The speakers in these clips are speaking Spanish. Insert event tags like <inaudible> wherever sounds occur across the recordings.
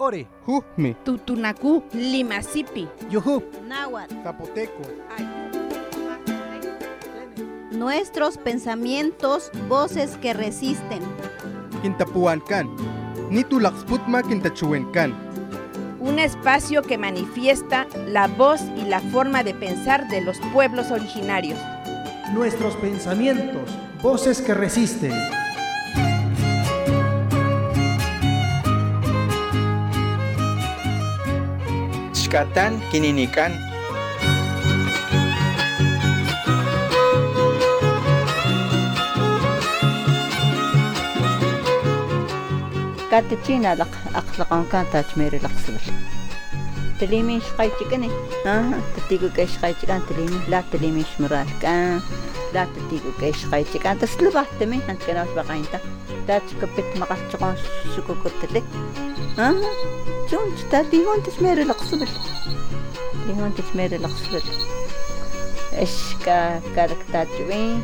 ore, Jujmi, Tutunacú, Limasipi, yuhu, Náhuatl. Zapoteco, Nuestros pensamientos, voces que resisten. Quintapuancan, Nitulaxputma Quintachuencan, Un espacio que manifiesta la voz y la forma de pensar de los pueblos originarios. nuestros pensamientos, voces que resisten. Xcatán Kininican, كاتتشينا لق أقلقان كان تاجميري لقسبل تليمين شقاي تشكني اه تتيقو كي شقاي تشكان تليمين لا تليمين شمرال كان لا تتيقو كي شقاي تشكان تسلبات تمي انت كنا وش بقى انت تاج كبت مقاس تشقان شكو كتلي اه جون تاتيقون تشميري لقسبل تليمون تشميري لقسبل ايش كا كارك تاجوين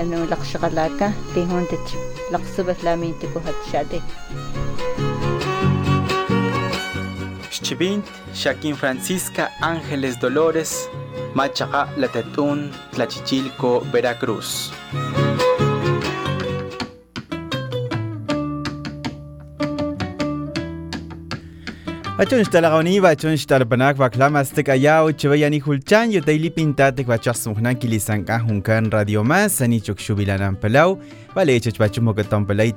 انه لقشغلاكا تيهون تتش لقسبل لامين تكو هتشادي Xchivint, Shaquín Francisca Ángeles Dolores, Machaca Latetún, Tlachichilco, Veracruz. Bacho ni stala gawni, bacho ni stala panak, bakla mastik ayao, chewe yani hulchan, yo daily pintatik bacho asumhnan kili sanka hunkan radio mas, sani chok shubilanan palau, bale chach bacho mokatan palai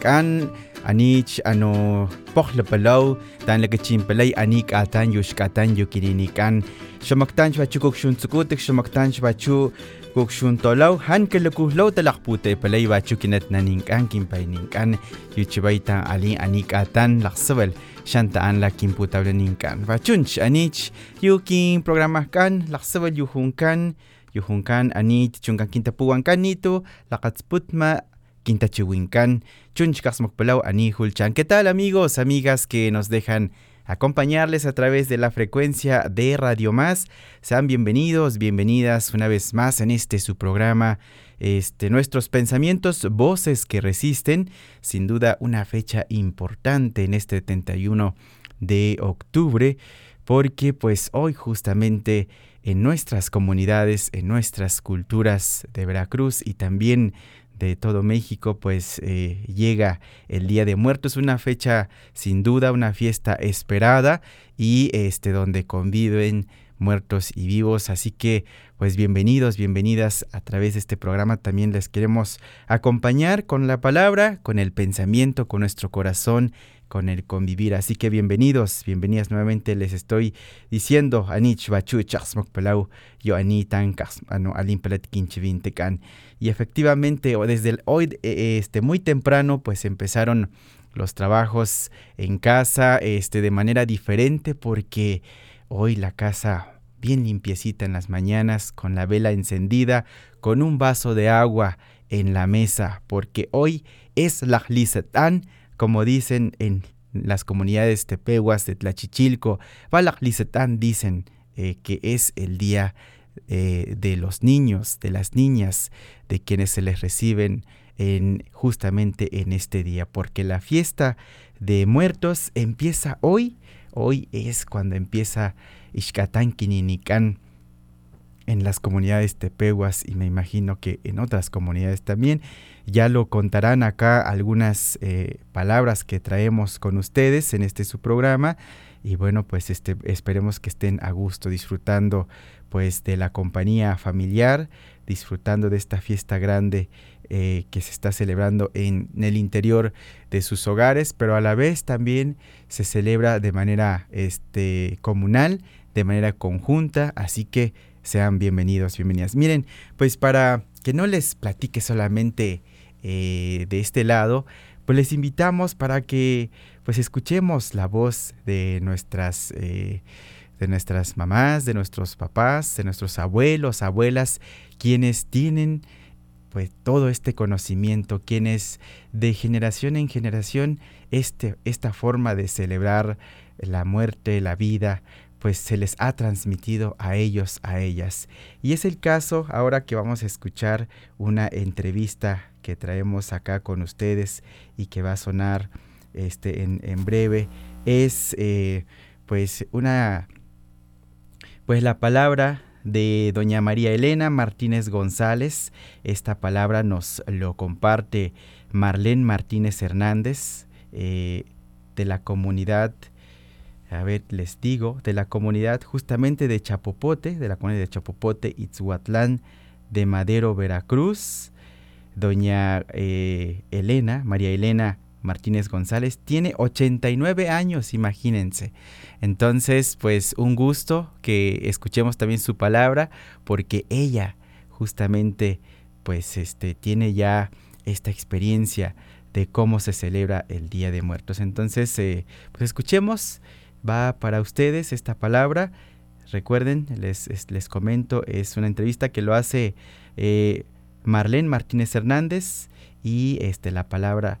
kan, anich ano pohle palau, tan lege chin palai anik atan yushkatan yo kirinikan, shamaktan bacho kokshun tsukutik, shamaktan bacho kokshun tolau, han kelekuhlau talakpute palai bacho kinat naninkan, kimpay ninkan, yo chewe ali anik atan laksewel. Shantaan la kimputable ninkan bachunch anich yukin programahkan laksawel yuhunkan yuhunkan anich chunkan kintapuwankan nito lakatsputma quintachihuincan, chunchkasmokpelau anihulchan. ¿Qué tal amigos, amigas que nos dejan acompañarles a través de la frecuencia de Radio Más? Sean bienvenidos, bienvenidas una vez más en este su programa. Este, nuestros pensamientos, voces que resisten, sin duda una fecha importante en este 31 de octubre, porque pues hoy justamente en nuestras comunidades, en nuestras culturas de Veracruz y también de todo México, pues eh, llega el Día de Muertos, una fecha sin duda, una fiesta esperada y este donde conviven muertos y vivos, así que pues bienvenidos, bienvenidas a través de este programa, también les queremos acompañar con la palabra, con el pensamiento, con nuestro corazón, con el convivir. Así que bienvenidos, bienvenidas nuevamente. Les estoy diciendo, Anich Bachu Chasmok Pelau, yo Anitan Kasmano Pelet Kinchivintecan. Y efectivamente, desde el hoy, este, muy temprano, pues empezaron los trabajos en casa, este, de manera diferente, porque hoy la casa bien limpiecita en las mañanas, con la vela encendida, con un vaso de agua en la mesa, porque hoy es la Lisetán, como dicen en las comunidades tepehuas de Tlachichilco, Balaklisetán dicen eh, que es el día eh, de los niños, de las niñas, de quienes se les reciben en, justamente en este día, porque la fiesta de muertos empieza hoy, hoy es cuando empieza Ixcatán Quininican en las comunidades tepehuas y me imagino que en otras comunidades también. Ya lo contarán acá algunas eh, palabras que traemos con ustedes en este su programa y bueno pues este esperemos que estén a gusto disfrutando pues de la compañía familiar, disfrutando de esta fiesta grande eh, que se está celebrando en, el interior de sus hogares, pero a la vez también se celebra de manera este, comunal, de manera conjunta, así que sean bienvenidos, bienvenidas. Miren, pues para que no les platique solamente eh, de este lado, pues les invitamos para que pues escuchemos la voz de nuestras eh, de nuestras mamás, de nuestros papás, de nuestros abuelos, abuelas, quienes tienen pues todo este conocimiento, quienes de generación en generación este, esta forma de celebrar la muerte, la vida, pues se les ha transmitido a ellos, a ellas. Y es el caso ahora que vamos a escuchar una entrevista que traemos acá con ustedes y que va a sonar este, en, en breve es eh, pues una pues la palabra de doña María Elena Martínez González. Esta palabra nos lo comparte Marlene Martínez Hernández eh, de la comunidad, a ver, les digo, de la comunidad justamente de Chapopote, de la comunidad de Chapopote, Itzhuatlán de Madero, Veracruz. Doña eh, Elena, María Elena Martínez González, tiene 89 años, imagínense. Entonces, pues un gusto que escuchemos también su palabra, porque ella justamente, pues, este, tiene ya esta experiencia de cómo se celebra el Día de Muertos. Entonces, eh, pues escuchemos, va para ustedes esta palabra. Recuerden, les, les comento, es una entrevista que lo hace eh, Marlene Martínez Hernández y este, la palabra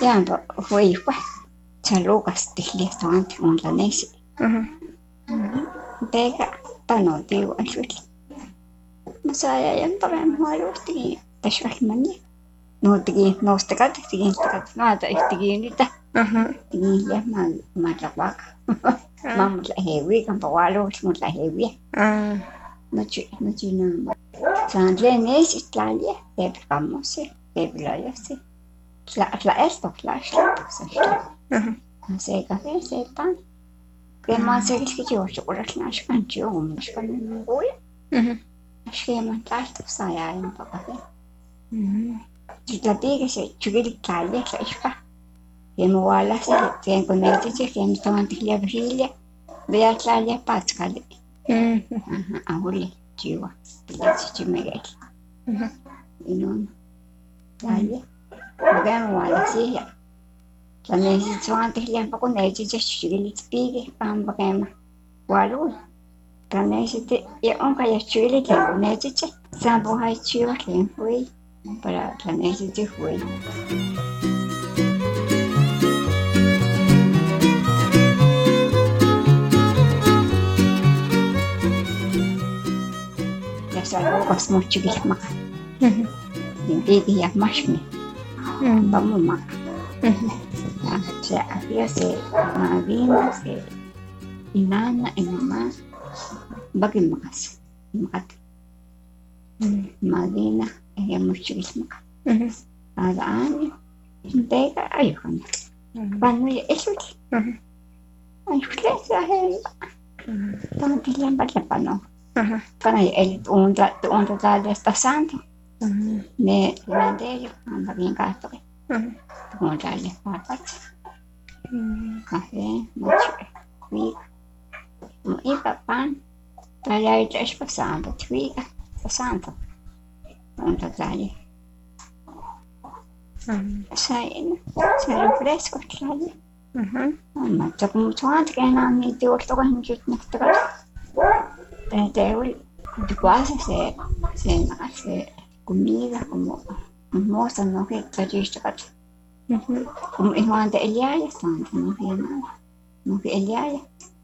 Leandro fue igual. Chalugas tilia ante un danés. Vega pano digo al suelo. No sabía ya para el malo este te llevas mañana. No te quieres no te cates, te quieres te cates nada, te quieres ahorita. Te quieres ya más la vaca. Ah. <laughs> Vamos la heavy, campo gualo, somos la heavy. Ah. No chuy, no chuy nada más. San Lenes, Italia, te vamos, te vamos, te vamos. La esto, la esto, se café, se pan. Que más se que yo, yo, por aquí, no, yo, yo, yo, yo, yo, yo, Ashkaya man tarto saya yung pagkakas. Dati kasi chugil kaya sa ispa. Kaya mawala sa kaya connected siya kaya natawan tikliya bahilya. Baya kaya pats kali. Ahuli jiwa. Bila si Бүгэн уулзъя. Тэний хичээл төлөв багын нэгж чигэлд спигэр бам бам. Валуу. Тэний хичээл я онка я чигэлд нэгж сан бухай чивах юм уу? Бара тэний хичээл хүй. Ясаа гоос мочгилмаг. Хм. Би би я машми. <laughs> Ya mi. Vamos. Ya, había se Marina, se Inana, y mamá. bagi makas makat magina eh mushkil makat ada ani tega ayo kan panu ya eso ayo kle sa he tan tilan bat la pano kana el unda unda da de Mm. Ne lähtee antaviin kahtoihin. Mm. Tuodalle vaatat. Mm. Kahveen, matsuille. Viikko. Mun ipapan. Tai jäitäis pasaantot viikko. Pasaanto. On totali. Mm. Sain. Sain freskot lähtee. Amma ta kun tuhan treenaa niin tuosta kun nyt nähtävä. Tämä oli. Dubaa se se se se comida, como hermosas, no que clarishtakata. Como igual de eliaya, son no vi nada. No vi eliaya.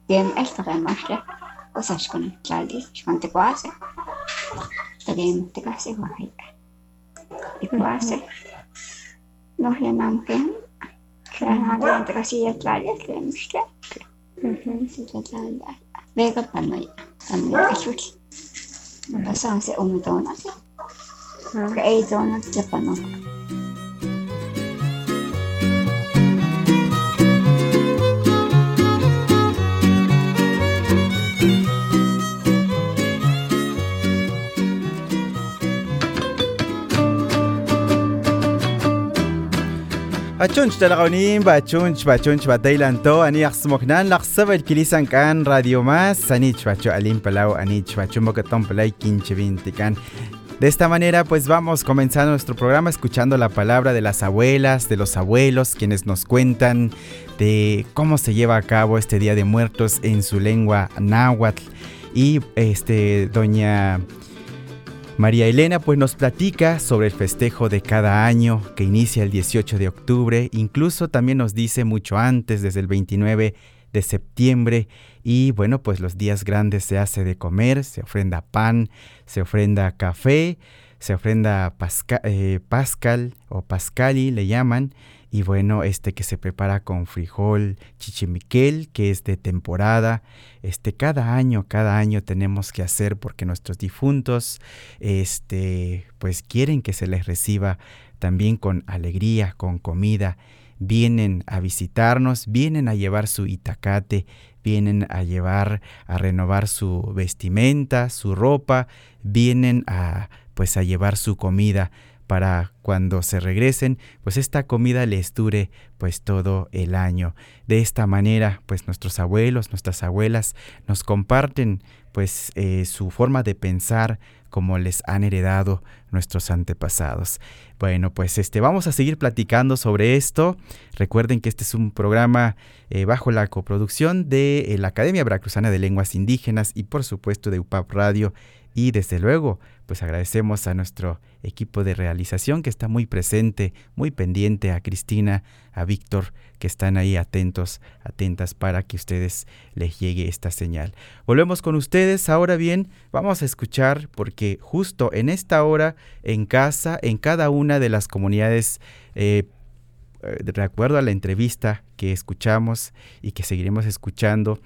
Bien, el tagamasla. O sea, con el tlalis, con te cuase. También te casi guajita. Y cuase. No vi nada, bien. Claro, te casi ya tlalis, le misla. Sí, te tlalis. Vega panoya. También te chuti. Pasan se umidona. Sí. Okay, hmm. Arizona, Stefano. Bachunch talagonin, bachunch, bachunch, batay lang to. Ani aksumoknan, laksaba el kilisan kan, radio mas. Sanich bacho alim palaw, anich bacho magatong palay, kinche bintikan. De esta manera, pues vamos comenzando nuestro programa escuchando la palabra de las abuelas, de los abuelos, quienes nos cuentan de cómo se lleva a cabo este Día de Muertos en su lengua náhuatl. Y este, doña María Elena pues nos platica sobre el festejo de cada año que inicia el 18 de octubre, incluso también nos dice mucho antes, desde el 29 de septiembre, y bueno, pues los días grandes se hace de comer, se ofrenda pan, se ofrenda café, se ofrenda eh, pascal o pascali le llaman, y bueno, este que se prepara con frijol chichimiquel, que es de temporada. Este cada año, cada año tenemos que hacer porque nuestros difuntos este pues quieren que se les reciba también con alegría, con comida. Vienen a visitarnos, vienen a llevar su itacate, vienen a llevar a renovar su vestimenta, su ropa, vienen a pues a llevar su comida para cuando se regresen, pues esta comida les dure pues todo el año. De esta manera, pues nuestros abuelos, nuestras abuelas nos comparten pues eh, su forma de pensar como les han heredado nuestros antepasados. Bueno, pues este vamos a seguir platicando sobre esto. Recuerden que este es un programa eh, bajo la coproducción de eh, la Academia Veracruzana de Lenguas Indígenas y por supuesto de UPAP Radio y desde luego pues agradecemos a nuestro equipo de realización que está muy presente, muy pendiente, a Cristina, a Víctor, que están ahí atentos, atentas para que ustedes les llegue esta señal. Volvemos con ustedes, ahora bien, vamos a escuchar porque justo en esta hora, en casa, en cada una de las comunidades, eh, eh, de acuerdo a la entrevista que escuchamos y que seguiremos escuchando,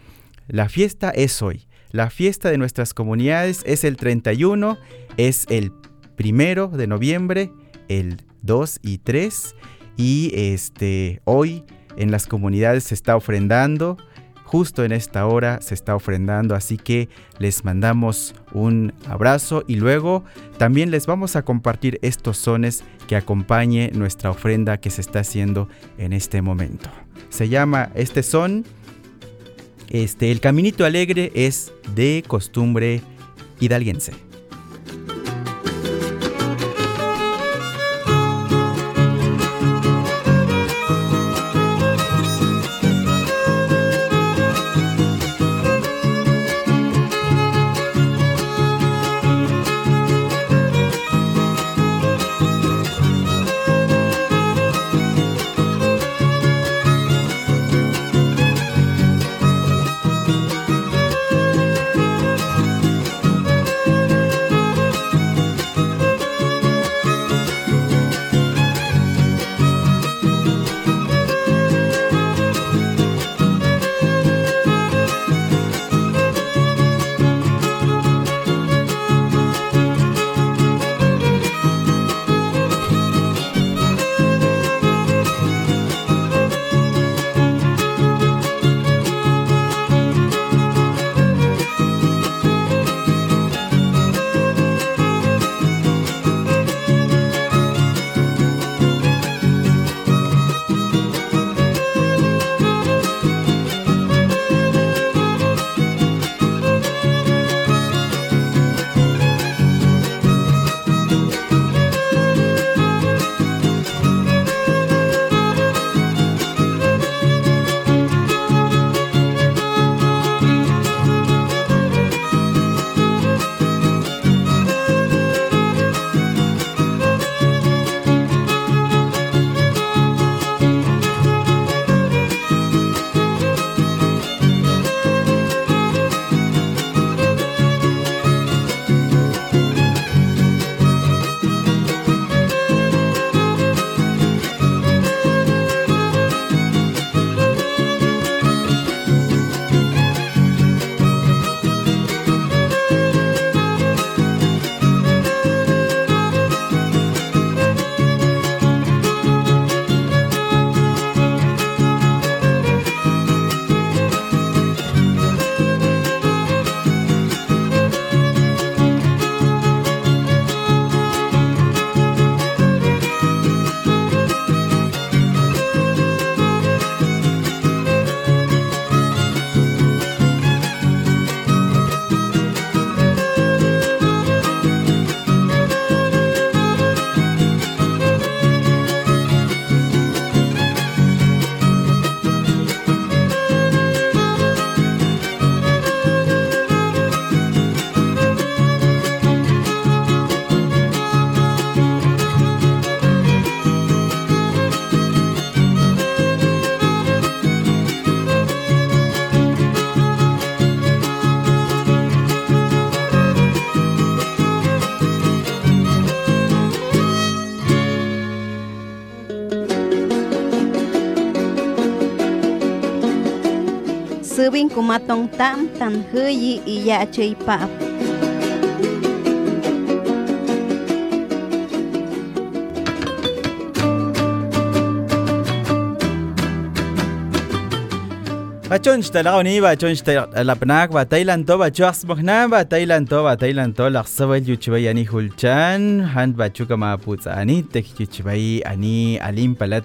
la fiesta es hoy. La fiesta de nuestras comunidades es el 31, es el primero de noviembre, el 2 y 3 y este hoy en las comunidades se está ofrendando, justo en esta hora se está ofrendando, así que les mandamos un abrazo y luego también les vamos a compartir estos sones que acompañe nuestra ofrenda que se está haciendo en este momento. Se llama este son este, el caminito alegre es de costumbre hidalguense. kumatong tam tan huyi iya chay pap. Bachon shta la oni bachon shta Thailand to bacho asmokna batailan to batailan to la sabel yuchbayani hulchan hand bachu kama putsa ani tekichibai ani alim palat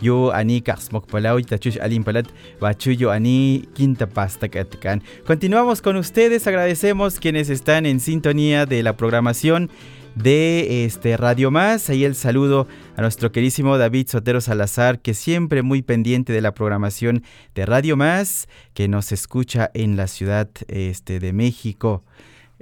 yo ani kaxmok palau tachush alim palat bachu yo ani quinta pasta continuamos con ustedes. Agradecemos quienes están en sintonía de la programación de este Radio Más. Ahí el saludo a nuestro querísimo David Sotero Salazar, que siempre muy pendiente de la programación de Radio Más, que nos escucha en la Ciudad este, de México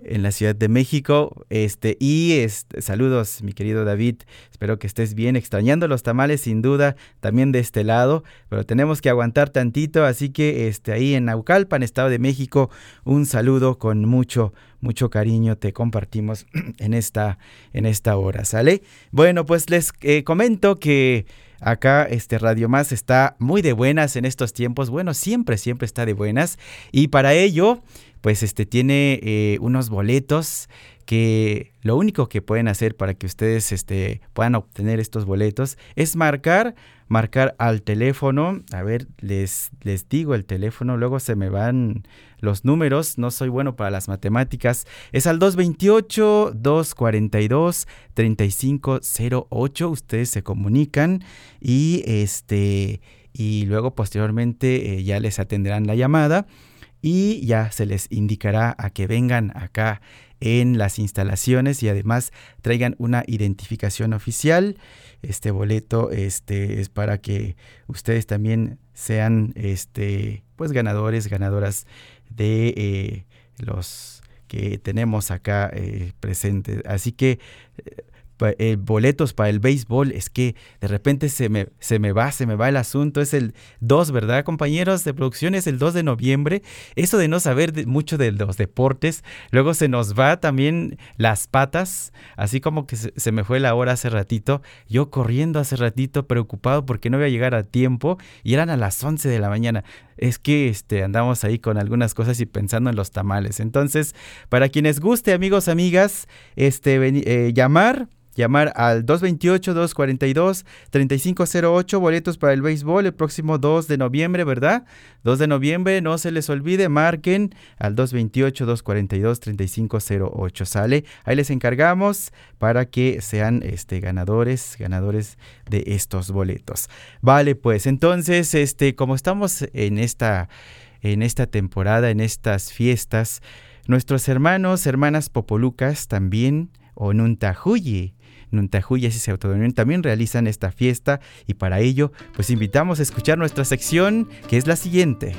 en la Ciudad de México. Este, y este, saludos, mi querido David. Espero que estés bien, extrañando los tamales sin duda, también de este lado, pero tenemos que aguantar tantito, así que este, ahí en Naucalpan, Estado de México, un saludo con mucho, mucho cariño te compartimos <clears throat> en esta, en esta hora, ¿sale? Bueno, pues les eh, comento que acá este Radio Más está muy de buenas en estos tiempos, bueno, siempre, siempre está de buenas, y para ello pues este tiene eh, unos boletos que lo único que pueden hacer para que ustedes este, puedan obtener estos boletos es marcar, marcar al teléfono, a ver, les, les digo el teléfono, luego se me van los números, no soy bueno para las matemáticas, es al 228-242-3508, ustedes se comunican y este y luego posteriormente eh, ya les atenderán la llamada y ya se les indicará a que vengan acá en las instalaciones y además traigan una identificación oficial. Este boleto este, es para que ustedes también sean este, pues ganadores, ganadoras de eh, los que tenemos acá eh, presentes. Así que eh, eh, boletos para el béisbol, es que de repente se me, se me va, se me va el asunto, es el 2, ¿verdad compañeros de producción? Es el 2 de noviembre, eso de no saber mucho de los deportes, luego se nos va también las patas, así como que se, me fue la hora hace ratito, yo corriendo hace ratito preocupado porque no voy a llegar a tiempo y eran a las 11 de la mañana, es que este, andamos ahí con algunas cosas y pensando en los tamales, entonces para quienes guste amigos, amigas, este, eh, llamar llamar al 228-242-3508, boletos para el béisbol el próximo 2 de noviembre, ¿verdad? 2 de noviembre, no se les olvide, marquen al 228-242-3508, ¿sale? Ahí les encargamos para que sean este, ganadores, ganadores de estos boletos. Vale, pues entonces, este, como estamos en esta, en esta temporada, en estas fiestas, nuestros hermanos, hermanas popolucas también, Nuntahuyas y Autonomía también realizan esta fiesta y para ello pues invitamos a escuchar nuestra sección que es la siguiente.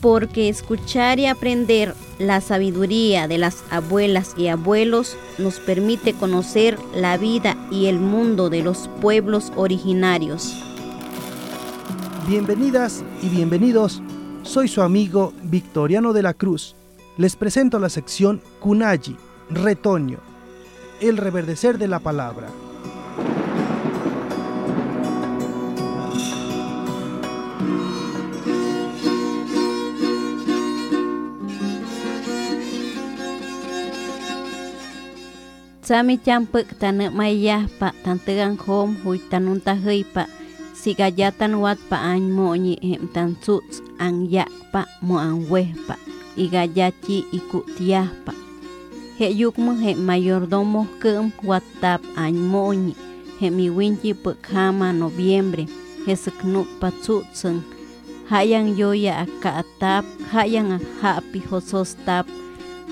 Porque escuchar y aprender la sabiduría de las abuelas y abuelos nos permite conocer la vida y el mundo de los pueblos originarios. Bienvenidas y bienvenidos soy su amigo Victoriano de la Cruz. Les presento la sección Kunayi, retoño, el reverdecer de la palabra. Sami champuk pa pa sigayatan wat pa an moñi hem tan tsuts an ya pa mo an weh pa igayachi ikutiah pa he yukmo he mayordomo kem watap an moñi he mi winchi kama noviembre he seknuk pa tsutsen hayang yoya aka atap hayang hapi hosos tap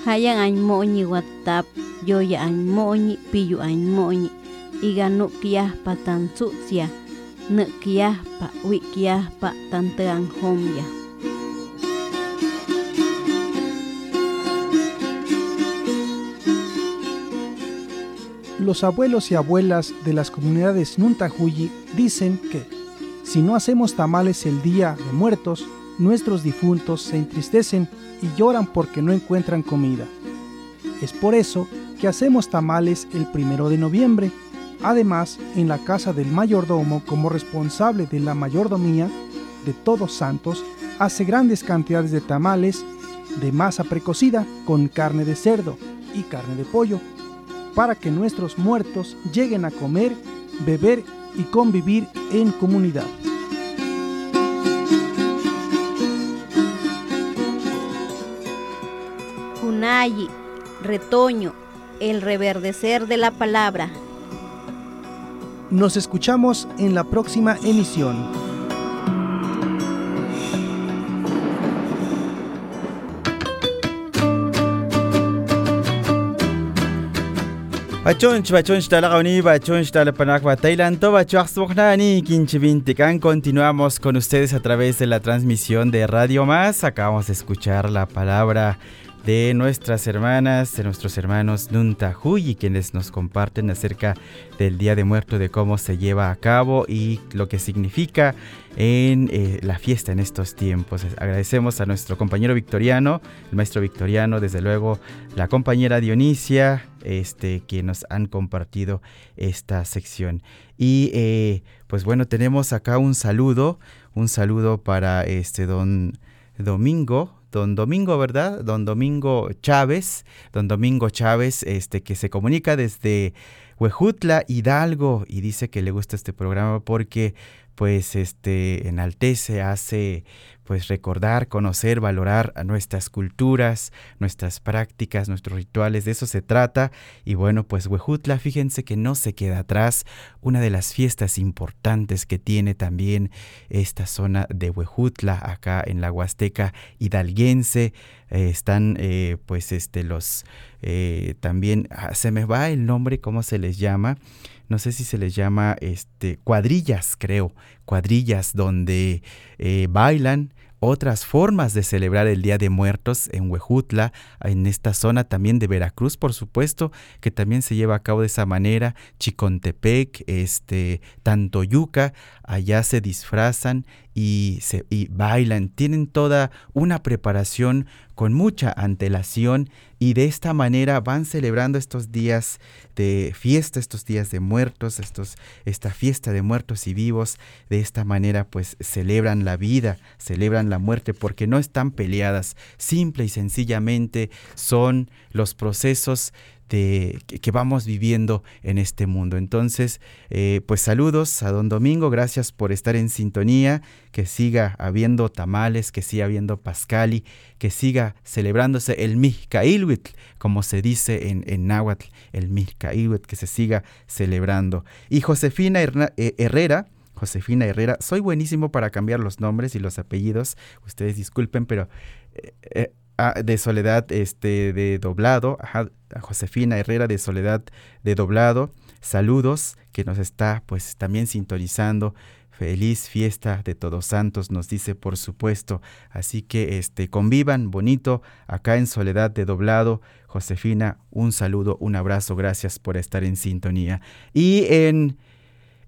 hayang an moñi watap yoya an moñi piyu an moñi iganuk yah patan tsutsya pa pa tanteang homya. Los abuelos y abuelas de las comunidades Nuntahuyi dicen que si no hacemos tamales el día de muertos, nuestros difuntos se entristecen y lloran porque no encuentran comida. Es por eso que hacemos tamales el primero de noviembre. Además, en la casa del mayordomo, como responsable de la mayordomía de Todos Santos, hace grandes cantidades de tamales de masa precocida con carne de cerdo y carne de pollo, para que nuestros muertos lleguen a comer, beber y convivir en comunidad. Kunayi, retoño, el reverdecer de la palabra. Nos escuchamos en la próxima emisión. Bachonch, bachonch talagauni, bachonch talapanak batailan, to bachuaxmoknani, quinchivintican. Continuamos con ustedes a través de la transmisión de Radio Más. Acabamos de escuchar la palabra de nuestras hermanas, de nuestros hermanos Nunta y quienes nos comparten acerca del Día de Muerto, de cómo se lleva a cabo y lo que significa en eh, la fiesta en estos tiempos. Agradecemos a nuestro compañero Victoriano, el maestro Victoriano, desde luego la compañera Dionisia, este, que nos han compartido esta sección. Y eh, pues bueno, tenemos acá un saludo, un saludo para este don Domingo, don Domingo, ¿verdad? Don Domingo Chávez, don Domingo Chávez, este, que se comunica desde Huejutla, Hidalgo, y dice que le gusta este programa porque pues este enaltece, hace pues recordar, conocer, valorar a nuestras culturas, nuestras prácticas, nuestros rituales, de eso se trata. Y bueno, pues Huejutla, fíjense que no se queda atrás, una de las fiestas importantes que tiene también esta zona de Huejutla, acá en la Huasteca hidalguense, eh, están eh, pues este los eh, también, ah, se me va el nombre, ¿cómo se les llama? no sé si se les llama este, cuadrillas, creo, cuadrillas donde eh, bailan, otras formas de celebrar el Día de Muertos en Huejutla, en esta zona también de Veracruz, por supuesto, que también se lleva a cabo de esa manera, Chicontepec, este, Tantoyuca, allá se disfrazan y, bailan, tienen toda una preparación con mucha antelación y de esta manera van celebrando estos días de fiesta, estos días de muertos, estos, esta fiesta de muertos y vivos. De esta manera pues celebran la vida, celebran la muerte porque no están peleadas, simple y sencillamente son los procesos que, vamos viviendo en este mundo. Entonces, eh, pues saludos a don Domingo, gracias por estar en sintonía, que siga habiendo tamales, que siga habiendo pascali, que siga celebrándose el Mihkailwitl, como se dice en, en náhuatl, el Mihkailwitl, que se siga celebrando. Y Josefina eh, Herrera, Josefina Herrera. Soy buenísimo para cambiar los nombres y los apellidos. Ustedes disculpen, pero eh, Ah, de Soledad este, de Doblado, a Josefina Herrera de Soledad de Doblado. Saludos que nos está pues también sintonizando. Feliz fiesta de Todos Santos, nos dice por supuesto. Así que este convivan bonito acá en Soledad de Doblado. Josefina, un saludo, un abrazo, gracias por estar en sintonía. Y en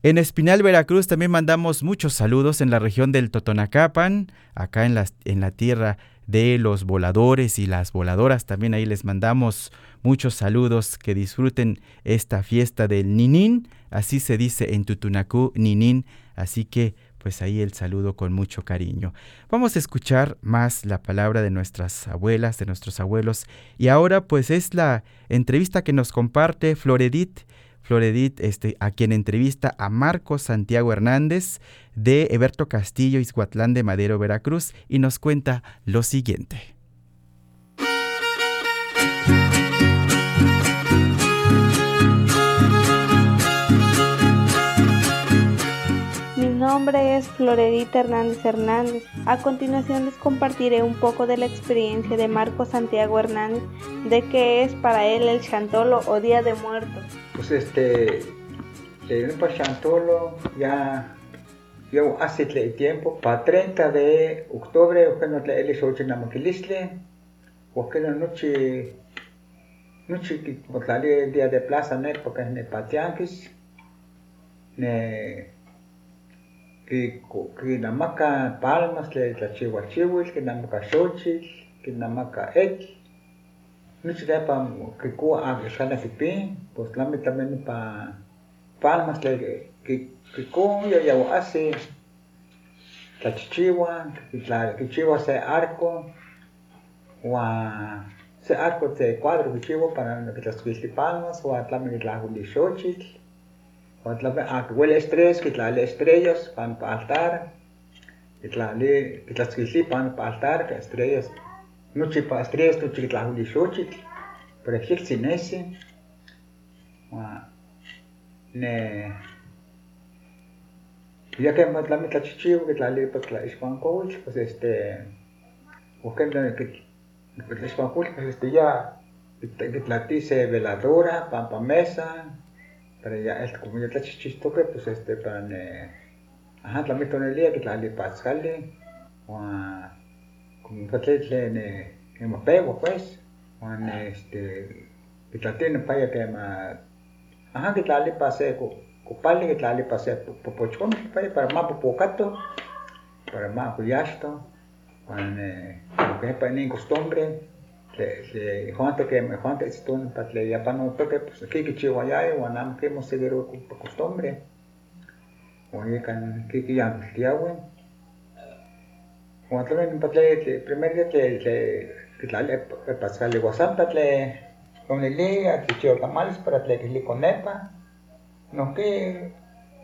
en Espinal, Veracruz, también mandamos muchos saludos en la región del Totonacapan, acá en la, en la tierra de los voladores y las voladoras. También ahí les mandamos muchos saludos, que disfruten esta fiesta del Ninín, así se dice en Tutunacú, Ninín, así que pues ahí el saludo con mucho cariño. Vamos a escuchar más la palabra de nuestras abuelas, de nuestros abuelos, y ahora pues es la entrevista que nos comparte Floredit Floredit, este, a quien entrevista a Marcos Santiago Hernández de Eberto Castillo, Izcuatlán de Madero, Veracruz, y nos cuenta lo siguiente. Mi nombre es Floredita Hernández Hernández. A continuación les compartiré un poco de la experiencia de Marcos Santiago Hernández de qué es para él el chantolo o Día de Muertos pues este, le para Chantolo ya yo hace tiempo, para 30 de octubre, o que no le ele soche na maquilisle, o que no noche, noche que el día de plaza ne, porque ne patianquis, ne que que maca palmas le la chihuachihuil, que maca xochil, que maca et, De pa que cu a que sale que pi, pues la me también pa palmas que que cu ya ya hace la chichiwa, la chichiwa se arco, wa se arco se cuadro chichiwa para que las palmas, wa la me la juli xochitl, wa la me a que huele estrés, que la estrellas pan pa altar, que la le que las pan pa altar, que estrellas la juli xochitl, pero aquí sin ese, wa ne ya que más la mitad chichivo que la pues la ispancol pues este buscando que la pues este ya que la dice veladora pan pa mesa pero ya es como ya la chichisto que pues este para ne ajá la mitad en el día que la le pascale que le ne que me pego pues. O este que la tiene para ya que ma ajá que la le pase kupali que tlali pa se popochon pa para ma popocato para ma cuyasto cuando que pa ni costumbre. Le le jonte que me jonte estun pa le ya pa no toque pues aquí que chihuahua ya o nam que hemos seguido con costumbre o ye kan que que ya tiawe o también pa le primer día que le que tlali pa pascal le wasam pa le con le le a que chihuahua tamales para le que le conepa no que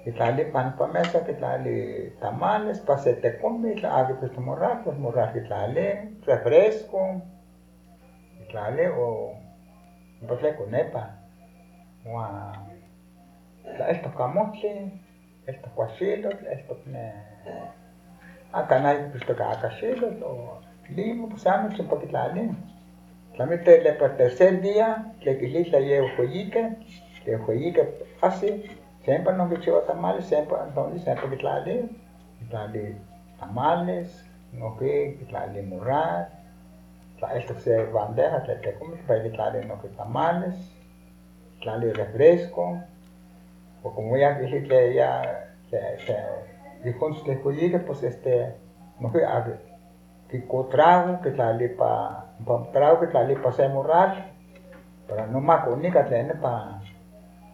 que tlali pan pa mesa que tlali tamales pa se te come tla agi pues morrar pues morrar que tlali refresco que tlali o pues le conepa wa la esto camote esto cuachilo esto ne acá no hay pues toca acá chilo o limo pues amo un poquito tlali Tlamite le por tercer día le quilis la llevo joyique le joyique así siempre no que chiva tamales siempre entonces siempre que tlali tlali tamales no que tlali murrar la esto se bandeja que te comes para que tlali no que tamales tlali refresco o como ya dije que ya que que que joyique pues este no que que trago que tlali pa pa trago que tlali pa se murrar pero no más con que tlali pa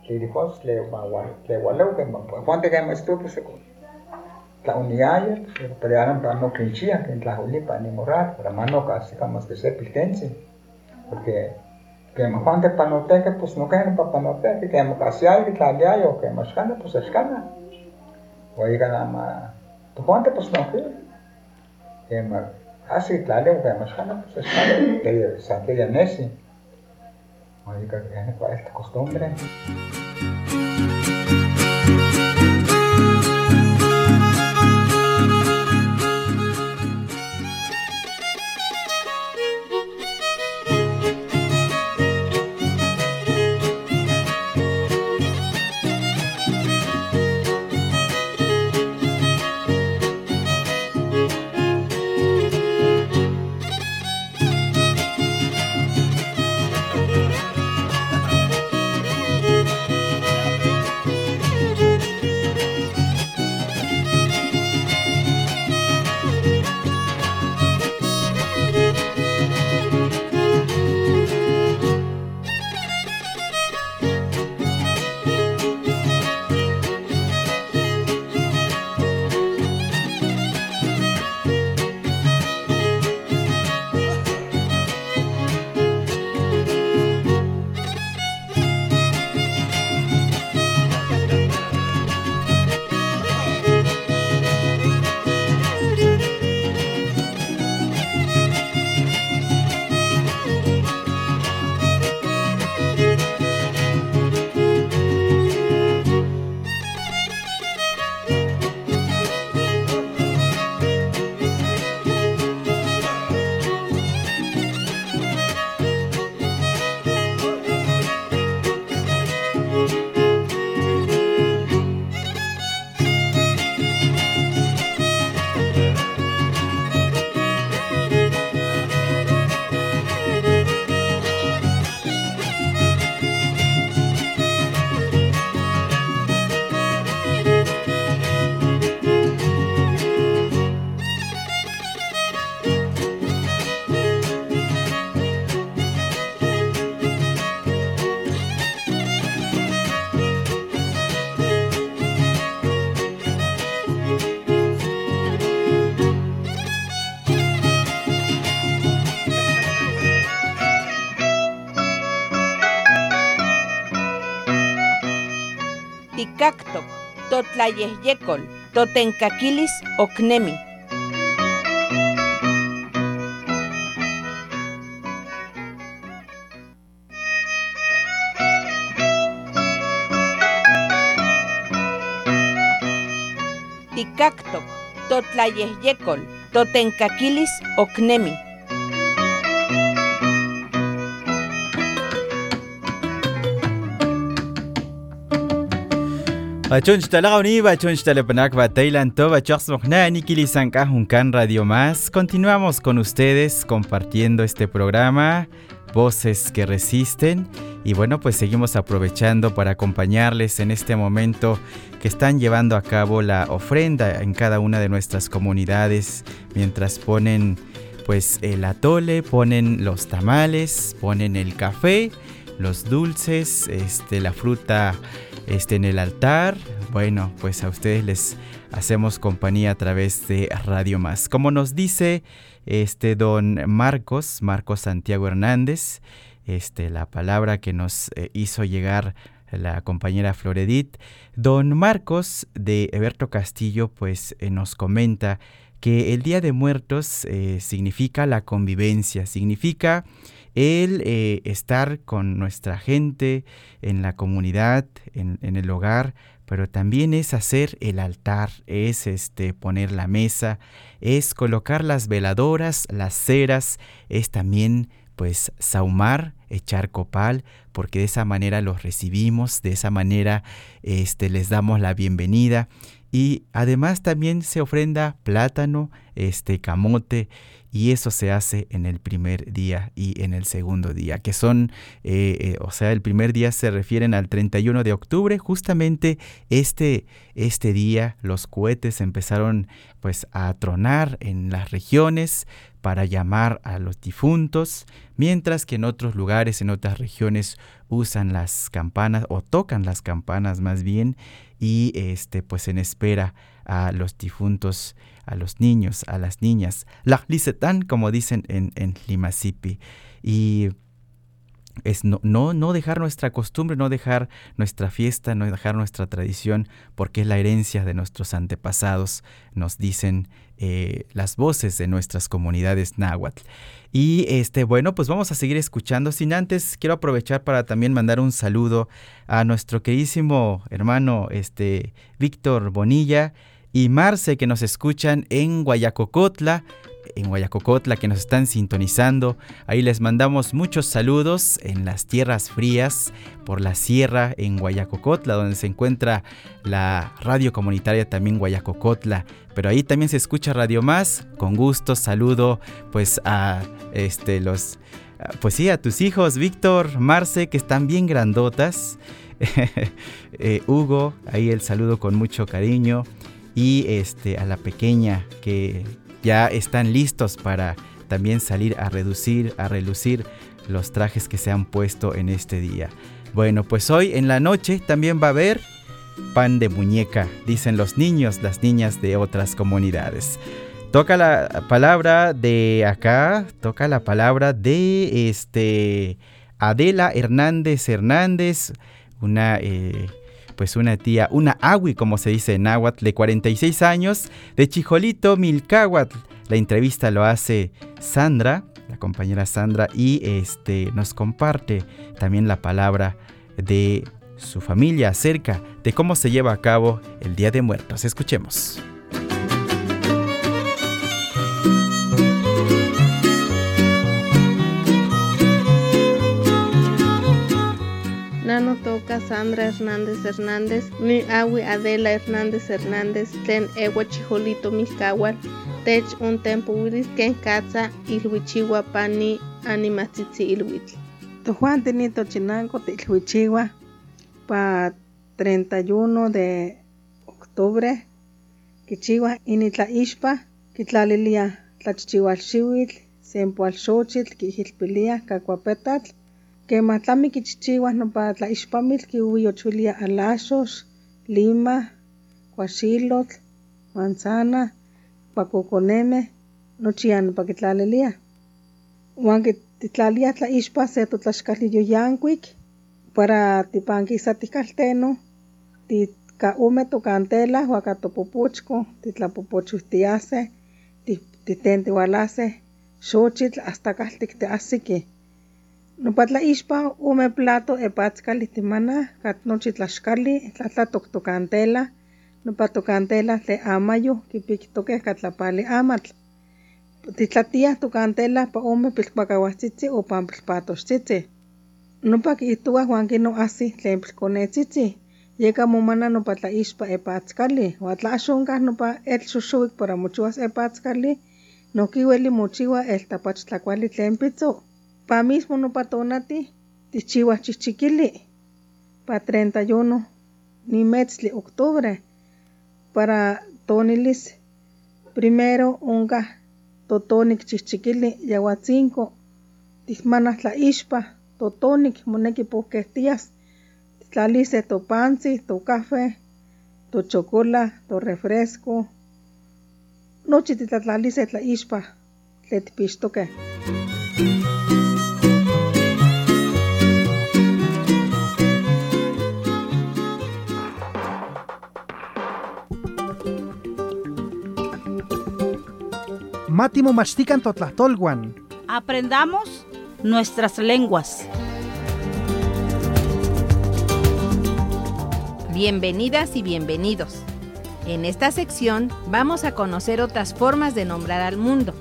le dijo le va le walau que cuánto que me estuvo pues la unidad pero eran para no quinchía que la juli para ni morar para mano casi como que se piltense porque que me cuánto para no te que pues no caen para no te que me casi hay que la ya o que más gana pues es gana o ahí gana más tu cuánto pues no que que me así claro que más gana pues es gana que ya nesi Oiga, que para esta costumbre. Totlayehyekol, totenkakilis oknemi. Tikaktok, totlayehyekol, totenkakilis oknemi. Bachonch talagauni, bachonch telepanak batailan to, bachos mojnani kilisanka junkan Radio Más. Continuamos con ustedes compartiendo este programa, Voces que Resisten. Y bueno, pues seguimos aprovechando para acompañarles en este momento que están llevando a cabo la ofrenda en cada una de nuestras comunidades mientras ponen pues el atole, ponen los tamales, ponen el café, los dulces, este, la fruta este, en el altar. Bueno, pues a ustedes les hacemos compañía a través de Radio Más. Como nos dice este don Marcos, Marcos Santiago Hernández, este, la palabra que nos eh, hizo llegar la compañera Floredit, don Marcos de Eberto Castillo, pues eh, nos comenta que el Día de Muertos eh, significa la convivencia, significa el estar con nuestra gente en la comunidad, en, en, el hogar, pero también es hacer el altar, es este poner la mesa, es colocar las veladoras, las ceras, es también pues saumar, echar copal, porque de esa manera los recibimos, de esa manera este, les damos la bienvenida. Y además también se ofrenda plátano, este camote, y eso se hace en el primer día y en el segundo día, que son, eh, eh, o sea, el primer día se refieren al 31 de octubre, justamente este, este día los cohetes empezaron pues a tronar en las regiones, para llamar a los difuntos, mientras que en otros lugares, en otras regiones, usan las campanas o tocan las campanas más bien y este pues en espera a los difuntos, a los niños, a las niñas, la lisetán como dicen en, en Limasipi. Y es no, no, no, dejar nuestra costumbre, no dejar nuestra fiesta, no dejar nuestra tradición, porque es la herencia de nuestros antepasados, nos dicen eh, las voces de nuestras comunidades náhuatl. Y este, bueno, pues vamos a seguir escuchando. Sin antes, quiero aprovechar para también mandar un saludo a nuestro queridísimo hermano este, Víctor Bonilla y Marce que nos escuchan en Guayacocotla en Guayacocotla que nos están sintonizando. Ahí les mandamos muchos saludos en las tierras frías por la sierra en Guayacocotla, donde se encuentra la radio comunitaria también Guayacocotla. Pero ahí también se escucha Radio Más. Con gusto saludo pues a este los pues sí, a tus hijos Víctor, Marce, que están bien grandotas. <laughs> Eh, Hugo, ahí el saludo con mucho cariño. Y este, a la pequeña que ya están listos para también salir a reducir, a relucir los trajes que se han puesto en este día. Bueno, pues hoy en la noche también va a haber pan de muñeca, dicen los niños, las niñas de otras comunidades. Toca la palabra de acá, toca la palabra de este Adela Hernández Hernández, una eh, pues una tía, una agui como se dice en náhuatl, de 46 años, de Chijolito, Milcáhuatl. La entrevista lo hace Sandra, la compañera Sandra, y este, nos comparte también la palabra de su familia acerca de cómo se lleva a cabo el Día de Muertos. Escuchemos. Toca Sandra Hernández Hernández, mi awi Adela Hernández Hernández, ten ewa chijolito milcahual, tech un tempo wilis ken katza ilhuichiwa pani animatzitzi ilhuitl. Tojuan tenito chinango ilhuichiwa pa 31 de octubre, kichiwa initla ishpa, kitlalilia tlachichiwal xiwitl, sempo al xochitl, kijilpilia kakuapetatl, Quematlami kichihchiuah ompa tla ixpamilh kiueyochilia alaxox, limah, kuaxilotl, manzana, kuakokonemeh, nochi ya ompa kitlaliliah. Uan kittlaliah tla ixpah se totlaxkaliyoyankuik para tipanki sa tihkaltenoh tikahome tokantelah waka topopochkoh titlapopochihtiaseh, tihtentehualaseh xochitl hasta kahtik teahsiki. Nopa tlaixpan ome plato epatzkali timana kat nochi tlaxkali, tlatlatokantela, nopa tokantela tle amayo kipiktoke katlapali amatl. Titlatiah tokantela pa ome pilpakahuatzitzi o pan pilpatoxtzitzi. Nopa kihtowa Juan kino asih tlen pilkonetzitzi, yeka momana nopa tlaixpa epatzkali, ua tlaxonkah nopa elxoxowik para mochiuas epatzkali, nohki weli mochiua eltapach tlakuali tlen pitzo. Pa mismo nopatonati tichiwah chihchiquili pa 31 nimetztli octubre para tonilis primero onkah totonik chihchiquili yahuatzinco tikmanah tla ixpah totonik moneki pohquehtias tlalis se topantzin tocahue tochocolah torefresco nochi titlatlalis se tla ixpah tlen tipixtoqueh Mátimo mastican totlahtolwan. Aprendamos nuestras lenguas. Bienvenidas y bienvenidos. En esta sección vamos a conocer otras formas de nombrar al mundo.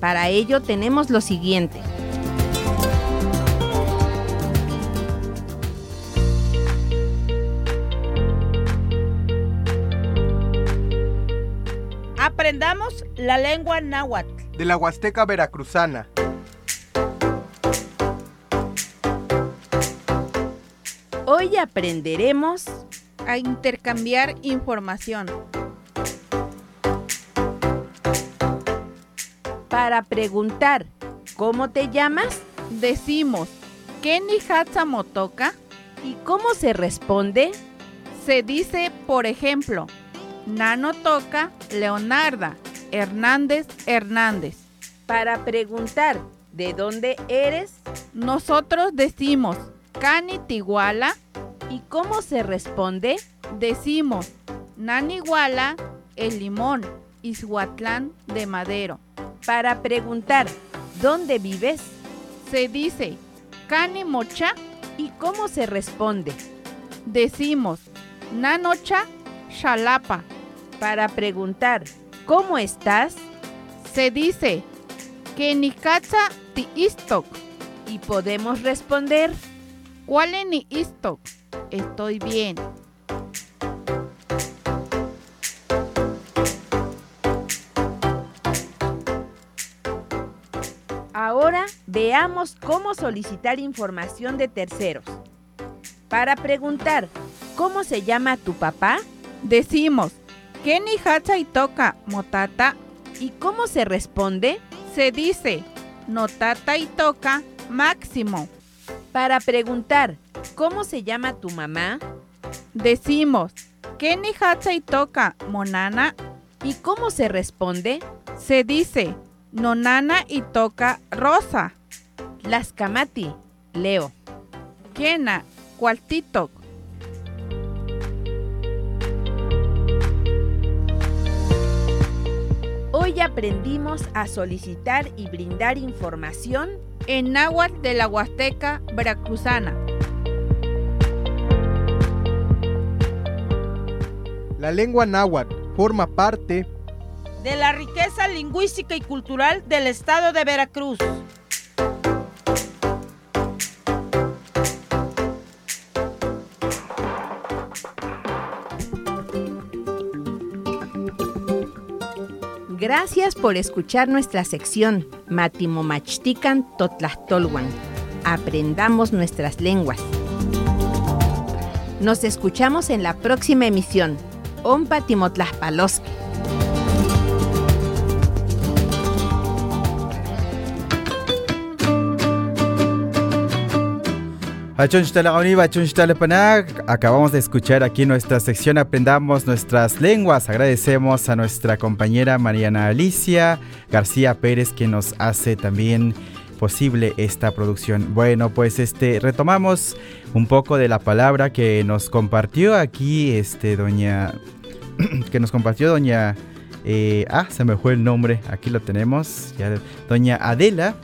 Para ello tenemos lo siguiente. Aprendamos la lengua náhuatl. De la Huasteca Veracruzana. Hoy aprenderemos A intercambiar información. para preguntar ¿Cómo te llamas? Decimos, ¿qué ni motoka? ¿Y cómo se responde? Se dice, por ejemplo, Nano toca Leonarda Hernández Hernández. Para preguntar ¿de dónde eres? Nosotros decimos, Cani Tiguala, ¿Y cómo se responde? decimos, Naniguala El Limón, Izhuatlán de Madero. Para preguntar ¿dónde vives? Se dice, Cani Mocha, ¿Y cómo se responde? decimos, Nanocha Xalapa. Para preguntar ¿cómo estás? Se dice, Kenikatza ti istok. Y podemos responder ¿Cuál es ni istok? Estoy bien. Ahora veamos cómo solicitar información de terceros. Para preguntar ¿cómo se llama tu papá? Decimos, Keni hacha y toca motata. ¿Y cómo se responde? Se dice, notata y toca máximo. Para preguntar ¿cómo se llama tu mamá? Decimos, Keni hacha y toca monana. ¿Y cómo se responde? Se dice, nonana y toca rosa. Las Kamati, Leo. Kena, cualtitok. Hoy aprendimos a solicitar y brindar información En náhuatl de la Huasteca Veracruzana. La lengua náhuatl forma parte De la riqueza lingüística y cultural del estado de Veracruz. Gracias por escuchar nuestra sección Matimomachtican Totlahtolwan. Aprendamos nuestras lenguas. Nos escuchamos en la próxima emisión. Ompa. Acabamos de escuchar aquí nuestra sección Aprendamos nuestras lenguas. Agradecemos a nuestra compañera Mariana Alicia García Pérez que nos hace también posible esta producción. Bueno, pues este retomamos un poco de la palabra que nos compartió aquí este doña <clears throat> que nos compartió doña eh, ah, se me fue el nombre, aquí lo tenemos, ya, doña Adela,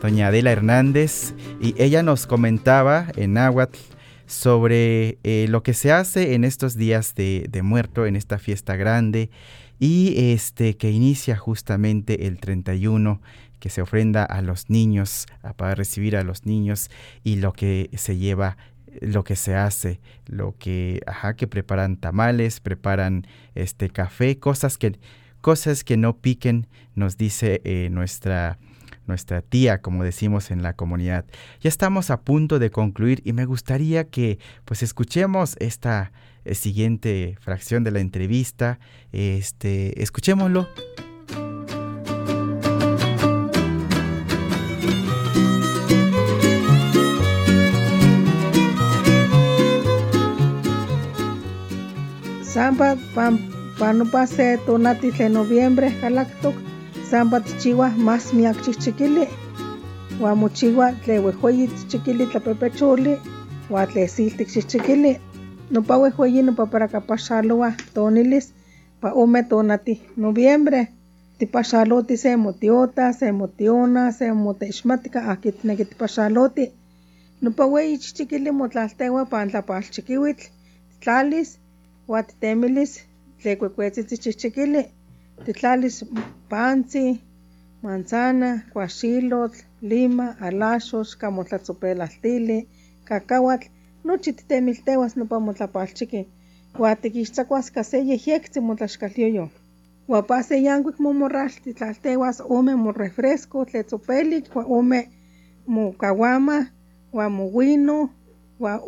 doña Adela Hernández, y ella nos comentaba en náhuatl sobre eh, lo que se hace en estos días de, muerto, en esta fiesta grande, y este que inicia justamente el 31 que se ofrenda a los niños, para recibir a los niños y lo que se lleva lo que se hace, lo que, ajá, que preparan tamales, preparan este café, cosas que, cosas que no piquen, nos dice eh, nuestra, nuestra tía, como decimos en la comunidad. Ya estamos a punto de concluir y me gustaría que pues escuchemos esta eh, siguiente fracción de la entrevista. Este, escuchémoslo. Samba pam pano pase tonati noviembre kalaktok samba tichiwa más miak chichikili. Wa mochiwa tle wejueyi chichikili tlapepecholi wa tle siltik chichikili. Nopa wejueyi nopa para kapaxaloa tonilis pa ome tonati. Noviembre tipaxaloti se motiota se motiona se moteixmatika aki tineki tipaxaloti nopa weyi chichikili motlaltewa pan tlapalchikiuitl tlalis ua titemilis tle kuekuetzitzi chihchikili Τιτλάλης Πάντσι, Μαντζάνα, Κουασίλοτ, Λίμα, Αλάσος, Καμοθατσοπέλα, Θήλη, Κακάουατ, Νότσι τη τέμιλτέω ας νοπά μου τα πάλτσικη. Κουάτικη στσακουάς κασέ γεχέ έκτσι μου τα σκαλιόγιο. Κουαπάσε γιάνκου εκ μου όμε μου όμε μου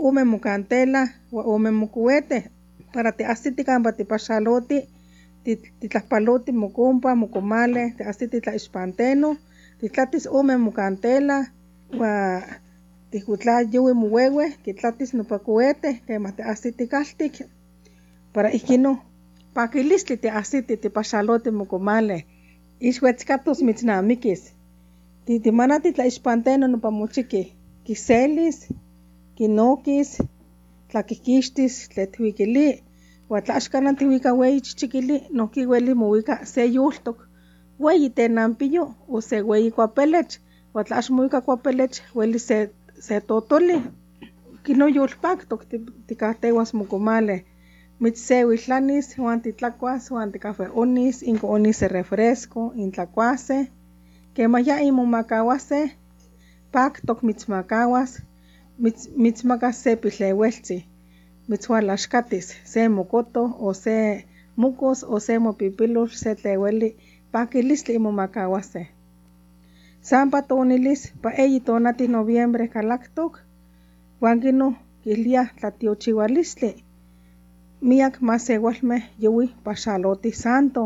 όμε μου καντέλα, ουα όμε μου κουέτε. Παρατεάστη τη τι τάπαλω τι μου κομπά, μου κομμάλε, τι ασθίτη τα ισπάντενο, τι τάτισ ομέ μου καντέλα, τι κουτλά, τι μου κομμάλε, τι τάτισ νοπακουέται, και μα τι ασθίτη καστί, παρα εκείνο, τι ασθίτη, τι πασχαλώ τι μου κομμάλε, ισχυρέ καπτό με τι να μίκε, τι τάπαλω τι τα ισπάντενο, νοπα μου chiqui, τι σέλισ, τι νοκισ, τι. Ua tlaxcana tihuica weyi chichikili, nohki weli mohuica se yultok. Weyi tenampiyo, o se weyi kuapelech, ua tlax mohuica kuapelech, weli se, se totoli. Kino yulpaktok tikahteuas mokomale. Mitzsehuitlanis, Juan titlacuas, Juan ticafeonis, inco onis se refresco, intlacuase. imu imomacahuase, paktok mitzmacahuas, mitz, mitzmacas se pitleweltzi. Mitzhualaxkatis se mokoto o se mukos o se mopipilol se tleueli pakilistli inmomakauase san pa tonilis pa eyi tonati noviembre kalaktok uan kino kiliah tlatiochiualistli miak maseualmeh youi paxaloti santo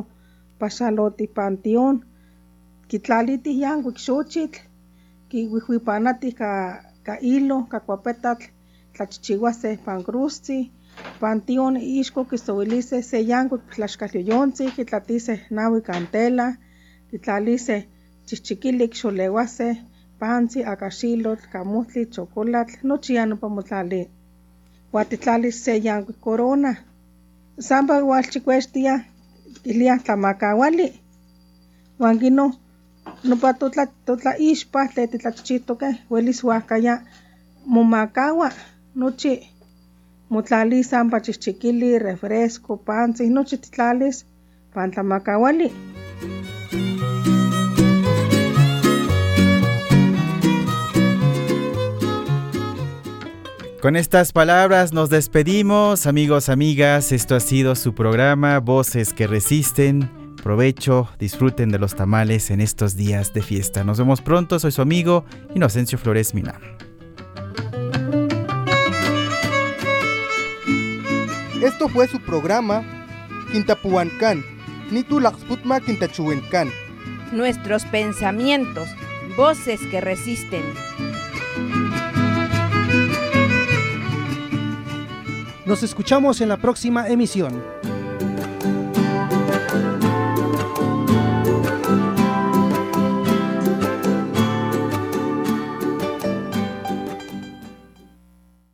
paxaloti panteón kitlalitih yankuik xochitl kiuihhuipanatih ka ka hilo tlachichiua se pankrustzi, pan tion ixco quisouili se seyanco tlaxcalioyontzin, quitlati se nahui cantela, quitlali se chichiquilic xoleua se pantzi, acaxilotl, camutli, chocolatl, nochi anopa motlali. Huatitlali seyanco corona, sampa hualchicuestia ilia tlamacawali, huan quino nopa totla totla ixpa tle titlachichitoke, huelis huahkaya momakawa. Nochi motlalis sanpa chihchikili refresco pantzi nochi titlalis pan tlamakauali Con estas palabras nos despedimos, amigos, amigas. Esto ha sido su programa Voces que Resisten. Provecho, disfruten de los tamales en estos días de fiesta. Nos vemos pronto, soy su amigo Inocencio Flores Mina. Esto fue su programa Quintapuancán, Nitulaxputma Quintachuencán. Nuestros pensamientos, voces que resisten. Nos escuchamos en la próxima emisión.